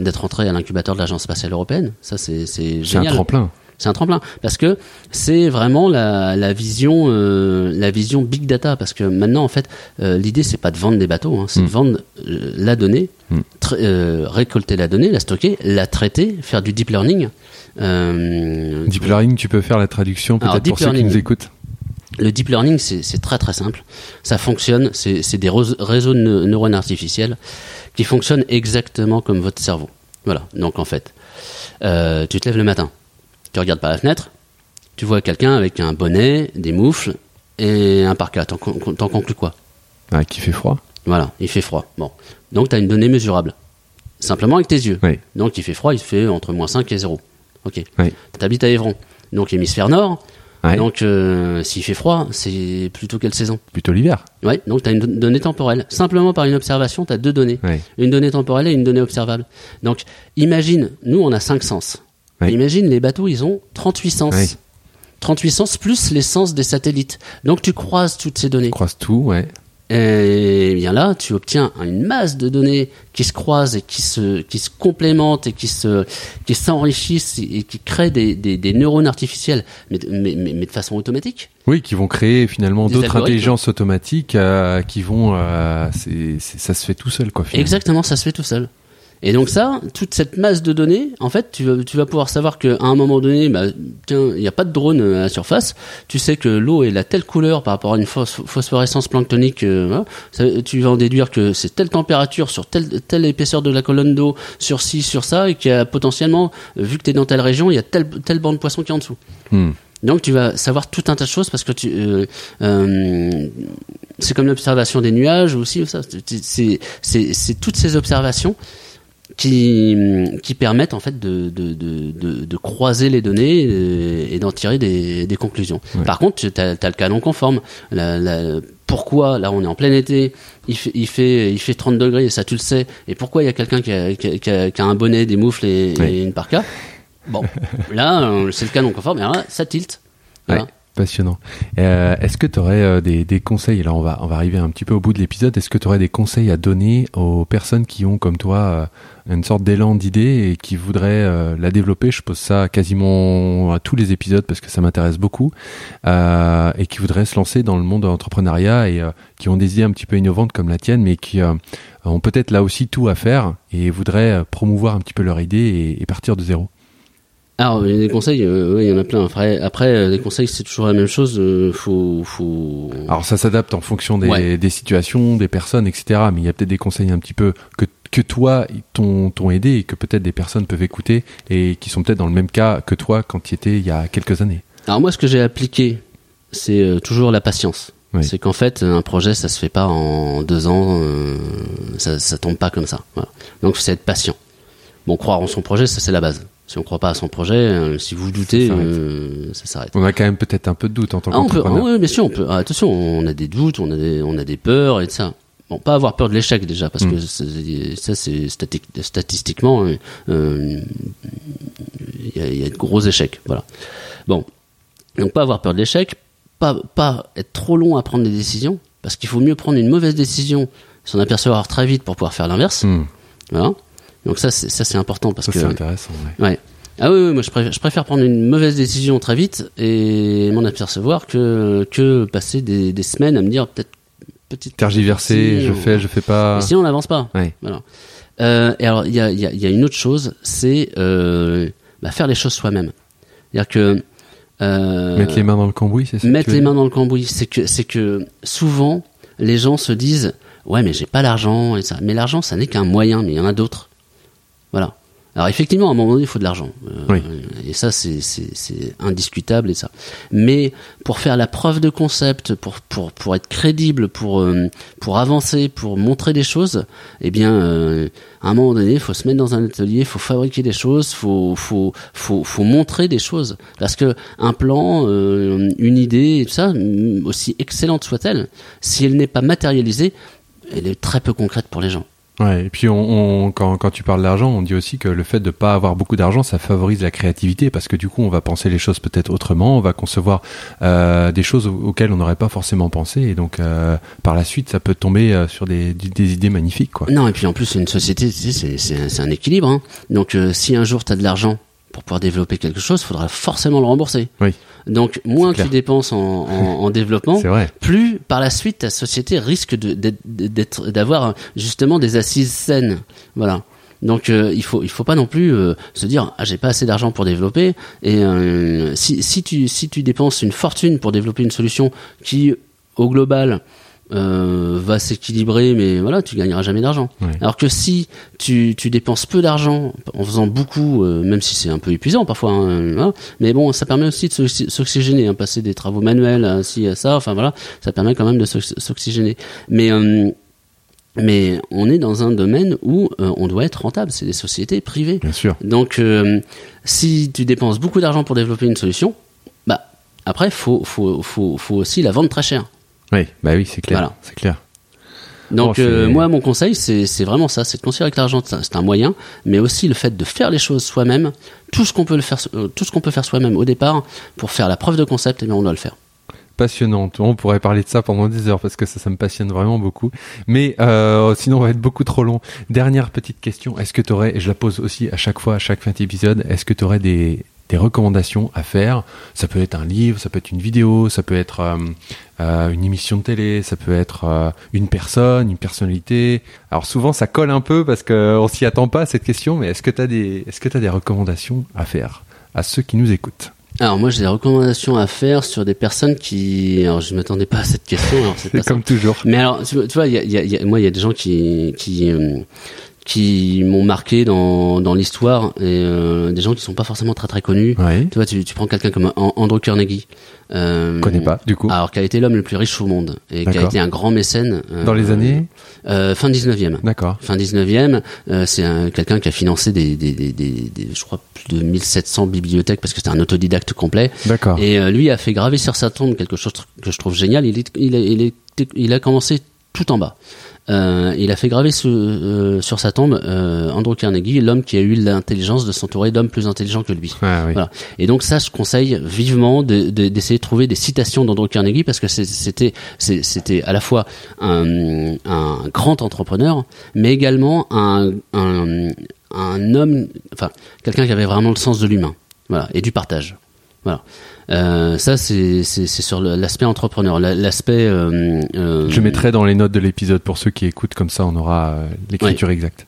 d'être entré à l'incubateur de l'agence spatiale européenne. Ça, c'est c'est génial. C'est un tremplin c'est un tremplin parce que c'est vraiment la, la vision euh, la vision big data parce que maintenant en fait euh, l'idée c'est pas de vendre des bateaux hein, c'est de mm. vendre euh, la donnée mm. euh, récolter la donnée la stocker la traiter faire du deep learning deep learning tu peux faire la traduction peut-être pour ceux qui nous écoutent le deep learning, c'est très très simple. Ça fonctionne, c'est des réseaux de neurones artificiels qui fonctionnent exactement comme votre cerveau. Voilà. Donc en fait, euh, tu te lèves le matin, tu regardes par la fenêtre, tu vois quelqu'un avec un bonnet, des moufles et un parka. T'en conclus quoi? Ah, qui fait froid Voilà, il fait froid. Bon. Donc tu as une donnée mesurable. Simplement avec tes yeux. Oui. Donc il fait froid, il fait entre moins 5 et 0. Ok. Oui. T'habites à Évron. Donc hémisphère nord. Donc euh, s'il fait froid, c'est plutôt quelle saison? Plutôt l'hiver. Oui, donc tu as une donnée temporelle. Simplement par une observation, tu as deux données. Une donnée temporelle et une donnée observable. Donc imagine, nous on a cinq sens. Imagine, les bateaux, ils ont 38 sens. 38 sens plus les sens des satellites. Donc tu croises toutes ces données. Tu croises tout, ouais. Et bien là, tu obtiens une masse de données qui se croisent et qui se, qui se complémentent et qui se, qui s'enrichissent et qui créent des, des, des neurones artificiels, mais, mais, mais, de façon automatique. Oui, qui vont créer finalement d'autres intelligences automatiques euh, qui vont, euh, ça se fait tout seul, quoi. Finalement. Exactement, ça se fait tout seul. Et donc ça, toute cette masse de données, en fait, tu vas, tu vas pouvoir savoir qu'à un moment donné, bah, tiens, il n'y a pas de drone à la surface. Tu sais que l'eau est la telle couleur par rapport à une phosphorescence planctonique. Euh, tu vas en déduire que c'est telle température sur telle, telle épaisseur de la colonne d'eau, sur ci, sur ça, et qu'il y a potentiellement, vu que tu es dans telle région, il y a tel, tel banc de poisson qui est en dessous. Hmm. Donc tu vas savoir tout un tas de choses parce que tu, euh, euh, c'est comme l'observation des nuages aussi. C'est, c'est toutes ces observations qui, qui permettent en fait de, de, de, de, de croiser les données et, et d'en tirer des, des conclusions. Ouais. Par contre, tu as, le cas non conforme. La, la, pourquoi, là on est en plein été, il fait, il, fait, il fait 30 degrés, et ça tu le sais, et pourquoi il y a quelqu'un qui a, qui, a, qui, a, un bonnet, des moufles et, Ouais. et une parka? Bon, là euh, c'est le cas non conforme, et là, ça tilte. Voilà. Ouais. Euh, Est-ce que tu aurais des, des conseils Là, on va, on va arriver un petit peu au bout de l'épisode. Est-ce que tu aurais des conseils à donner aux personnes qui ont, comme toi, euh, une sorte d'élan d'idée et qui voudraient euh, la développer? Je pose ça quasiment à tous les épisodes parce que ça m'intéresse beaucoup. Euh, et qui voudraient se lancer dans le monde de l'entrepreneuriat et euh, qui ont des idées un petit peu innovantes comme la tienne, mais qui euh, ont peut-être là aussi tout à faire et voudraient euh, promouvoir un petit peu leur idée et partir de zéro. Alors, il y a des conseils, euh, il y en a plein. Après, après euh, les conseils, c'est toujours la même chose. euh, faut, faut. Alors ça s'adapte en fonction des, Ouais. des situations, des personnes, etc. Mais il y a peut-être des conseils un petit peu que, que toi t'ont t'ont aidé et que peut-être des personnes peuvent écouter et qui sont peut-être dans le même cas que toi quand tu étais il y a quelques années. Alors moi, ce que j'ai appliqué, c'est euh, toujours la patience. Oui. C'est qu'en fait, un projet, ça se fait pas en deux ans, euh, ça, ça tombe pas comme ça. Voilà. Donc, c'est être patient. Bon, croire en son projet, ça c'est la base. Si on croit pas à son projet, euh, si vous doutez, Ça s'arrête. euh, ça s'arrête. On a quand même peut-être un peu de doute en tant Ah, peut, ah, qu'entrepreneur. oui, bien sûr, on peut. ah, attention, on a des doutes, on a des, on a des peurs et de ça. Bon, pas avoir peur de l'échec déjà, parce Mm. que ça, c'est stati- statistiquement, euh, euh, il y, a, il y a de gros échecs. Voilà. Bon, donc pas avoir peur de l'échec, pas, pas être trop long à prendre des décisions, parce qu'il faut mieux prendre une mauvaise décision, s'en apercevoir très vite pour pouvoir faire l'inverse. Hmm. Voilà. Donc ça, c'est ça, c'est important parce Ça que. c'est intéressant. ouais. Ouais. Ah oui, oui, moi je préfère, je préfère prendre une mauvaise décision très vite et m'en apercevoir que, que passer des, des semaines à me dire peut-être petite. Tergiverser, je fais, je fais pas. Et sinon on n'avance pas. Ouais. Voilà. Euh, et alors il y a, y, a, y a une autre chose, c'est euh, bah, faire les choses soi-même. C'est-à-dire que euh, Mettre les mains dans le cambouis, c'est ça mettre les mains dans le cambouis, c'est que c'est que souvent les gens se disent ouais mais j'ai pas l'argent et ça. Mais l'argent ça n'est qu'un moyen, mais il y en a d'autres. Alors effectivement, à un moment donné, il faut de l'argent. Euh, Oui. Et ça, c'est, indiscutable et ça. Mais pour faire la preuve de concept, pour, pour, pour être crédible, pour, euh, pour avancer, pour montrer des choses, eh bien, euh, à un moment donné, il faut se mettre dans un atelier, il faut fabriquer des choses, faut, faut, faut, faut montrer des choses. Parce que un plan, euh, une idée, et tout ça, aussi excellente soit-elle, si elle n'est pas matérialisée, elle est très peu concrète pour les gens. Ouais, et puis on, on- quand, quand tu parles d'argent, on dit aussi que le fait de pas avoir beaucoup d'argent, ça favorise la créativité parce que du coup, on va penser les choses peut-être autrement, on va concevoir euh, des choses au- auxquelles on n'aurait pas forcément pensé, et donc euh, par la suite, ça peut tomber euh, sur des, des- des idées magnifiques, quoi. Non, et puis en plus, une société, un- c'est un équilibre. hein. Donc, euh, si un jour tu as de l'argent pour pouvoir développer quelque chose, il faudra forcément le rembourser. Oui. Donc, moins tu dépenses en, en, [laughs] en développement, plus par la suite ta société risque de, d'être, d'être- d'avoir justement des assises saines. Voilà. Donc euh, il faut il faut pas non plus euh, se dire ah j'ai pas assez d'argent pour développer et euh, si si tu si tu dépenses une fortune pour développer une solution qui au global euh, va s'équilibrer mais voilà tu gagneras jamais d'argent. Ouais. Alors que si tu, tu dépenses peu d'argent en faisant beaucoup, euh, même si c'est un peu épuisant parfois, hein, voilà, mais bon, ça permet aussi de s'oxy- s'oxygéner, hein, passer des travaux manuels à ci à ça, enfin voilà, ça permet quand même de s'ox- s'oxygéner. Mais euh, mais on est dans un domaine où euh, on doit être rentable, c'est des sociétés privées. Bien sûr. Donc euh, si tu dépenses beaucoup d'argent pour développer une solution, bah après faut faut faut faut aussi la vendre très cher. Oui, bah oui, c'est clair. Voilà. C'est clair. Donc Oh, euh, moi mon conseil c'est vraiment ça, c'est de considérer que l'argent c'est un- moyen, mais aussi le fait de faire les choses soi-même, tout ce qu'on peut le faire euh, tout ce qu'on peut faire soi-même au départ pour faire la preuve de concept, eh bien on doit le faire. passionnante. On pourrait parler de ça pendant des heures parce que ça, ça me passionne vraiment beaucoup. Mais euh, sinon, on va être beaucoup trop long. Dernière petite question. Est-ce que tu aurais, et je la pose aussi à chaque fois, à chaque fin d'épisode, est-ce que tu aurais des, des recommandations à faire Ça peut être un livre, ça peut être une vidéo, ça peut être euh, euh, une émission de télé, ça peut être euh, une personne, une personnalité. Alors souvent, ça colle un peu parce qu'on s'y attend pas à cette question, mais est-ce que tu as, des, est-ce que t'as des recommandations à faire à ceux qui nous écoutent? Alors moi j'ai des recommandations à faire sur des personnes qui alors je m'attendais pas à cette question alors comme toujours. Mais alors, tu vois- tu vois, il y a, il y a- il y a- moi, il y a des gens qui qui qui m'ont marqué dans, dans l'histoire et euh, des gens qui sont pas forcément très très connus. Ouais. Tu vois, tu, tu prends quelqu'un comme An- Andrew Carnegie. Euh, connais pas, du coup. Alors, qui a été l'homme le plus riche au monde et qui a été un grand mécène. euh, Dans les années euh, Fin 19e. D'accord. Fin 19e, euh, c'est un- quelqu'un qui a financé des, des, des, des, des- je crois, plus de 1700 bibliothèques parce que c'était un autodidacte complet. D'accord. Et euh, lui a fait graver sur sa tombe quelque chose que je trouve génial. Il, est, il, est, il, est- il a commencé tout en bas. Euh, il a fait graver ce- euh, sur sa tombe euh, Andrew Carnegie, l'homme qui a eu l'intelligence de s'entourer d'hommes plus intelligents que lui. Ah oui. Voilà. Et donc ça, je conseille vivement de- de- d'essayer de, trouver des citations d'Andrew Carnegie parce que c'était c'était à la fois un, un grand entrepreneur, mais également un, un, un homme, enfin quelqu'un qui avait vraiment le sens de l'humain, voilà, et du partage. Voilà. Euh, ça, c'est sur l'aspect entrepreneur, La- l'aspect. euh, euh, Je mettrai dans les notes de l'épisode pour ceux qui écoutent, comme ça on aura euh, l'écriture exacte.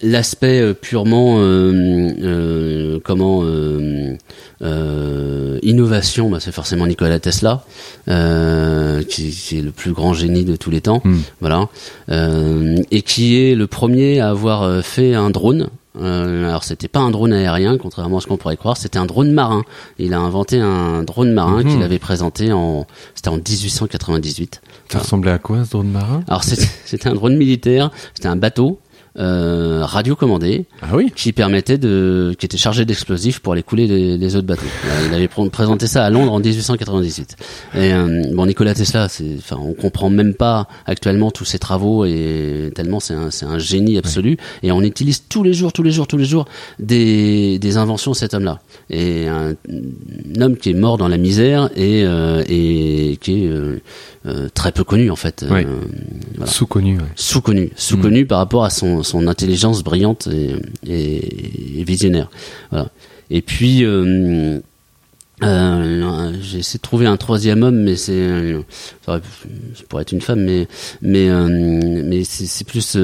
l'aspect euh, purement euh, euh, comment euh, euh, innovation bah, c'est forcément Nikola Tesla euh, qui, qui est le plus grand génie de tous les temps Hmm. voilà euh, et qui est le premier à avoir fait un drone euh, alors c'était pas un drone aérien contrairement à ce qu'on pourrait croire c'était un drone marin. Il a inventé un drone marin Mhm. qu'il avait présenté en c'était en 1898 Ça ressemblait à quoi ce drone marin? Alors c'était [laughs] c'était un drone militaire c'était un bateau euh, radiocommandé Ah oui qui permettait de, qui était chargé d'explosifs pour aller couler les, les autres bateaux. Euh, Il avait pr- présenté ça à Londres en 1898. Et euh, bon, Nikola Tesla, c'est, enfin, on comprend même pas actuellement tous ses travaux et tellement c'est un, c'est un génie absolu. Et on utilise tous les jours, tous les jours, tous les jours des, des inventions de cet homme-là. Et un, un homme qui est mort dans la misère et, euh, et qui est très peu connu en fait. Ouais. Voilà Sous-connu. ouais. sous-connu, sous-connu par rapport à son, son intelligence brillante et, visionnaire. Et puis, euh, euh, j'ai essayé de trouver un troisième homme, mais c'est, euh, pourrait être une femme, mais euh, c'est plus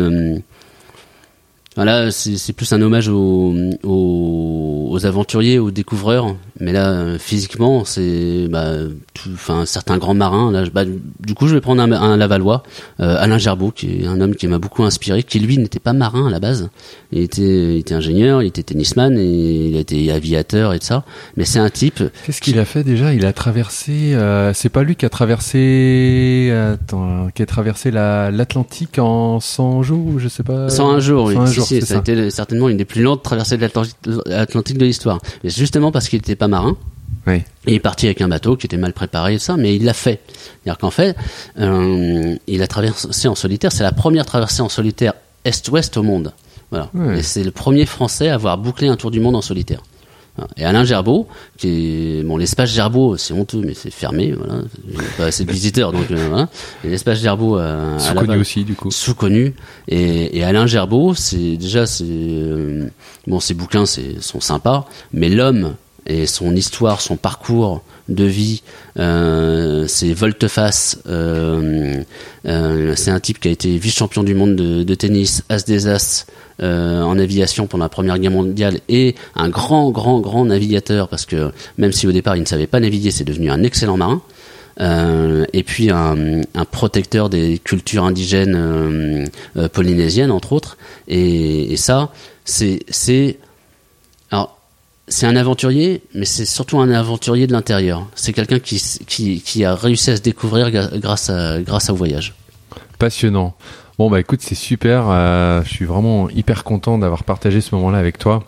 voilà, c'est plus un hommage aux aventuriers, aux découvreurs. Mais là, euh, physiquement, c'est bah, enfin certains grands marins. Là, bah, du coup, je vais prendre un, un Lavallois, euh, Alain Gerbeau, qui est un homme qui m'a beaucoup inspiré, qui lui n'était pas marin à la base. Il était, il était ingénieur, il était tennisman, et il était aviateur et tout ça. Mais c'est un type. Qu'est-ce qu'il a fait déjà? Il a traversé. euh, c'est pas lui qui a traversé. Attends, qui a traversé la- l'Atlantique en 100 jours, ou je sais pas? 101 jours, oui. 101 Si, jours, si, c'est ça a ça. été certainement une des plus lentes traversées de l'Atlantique- de l'histoire. Mais justement parce qu'il n'était pas marin. Oui. Il est parti avec un bateau qui était mal préparé et ça, mais il l'a fait. C'est-à-dire qu'en fait, euh, il a traversé en solitaire. C'est la première traversée en solitaire est-ouest au monde. Voilà. Et c'est le premier Français à avoir bouclé un tour du monde en solitaire. Et Alain Gerbeau, qui est bon l'espace Gerbeau, c'est honteux, mais c'est fermé. Voilà, il n'y a pas assez de visiteurs, donc euh, voilà. Et l'espace Gerbeau à Sous-connu aussi, du coup. sous-connu et, et Alain Gerbeau c'est déjà c'est euh, bon ses bouquins c'est sont sympas mais l'homme et son histoire son parcours de vie euh, c'est volte-face euh, euh, c'est un type qui a été vice-champion du monde de, tennis as des as euh, en aviation pendant la première guerre mondiale et un grand grand grand navigateur parce que même si au départ il ne savait pas naviguer c'est devenu un excellent marin. Euh, et puis un, un protecteur des cultures indigènes euh, euh, polynésiennes entre autres. Et, et ça c'est c'est un aventurier mais c'est surtout un aventurier de l'intérieur c'est quelqu'un qui, s- qui qui a réussi à se découvrir grâce à grâce au voyage Passionnant. Bon bah écoute, c'est super. euh, je suis vraiment hyper content d'avoir partagé ce moment-là avec toi.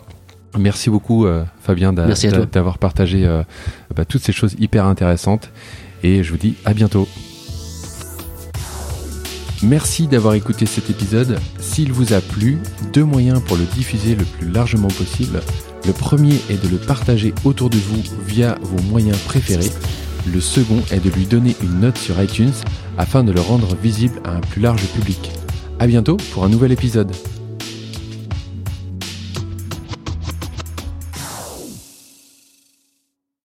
Merci beaucoup euh, Fabien d'avoir partagé euh, bah, toutes ces choses hyper intéressantes. Et je vous dis à bientôt. Merci d'avoir écouté cet épisode. S'il vous a plu, deux moyens pour le diffuser le plus largement possible. Le premier est de le partager autour de vous via vos moyens préférés. Le second est de lui donner une note sur iTunes afin de le rendre visible à un plus large public. À bientôt pour un nouvel épisode.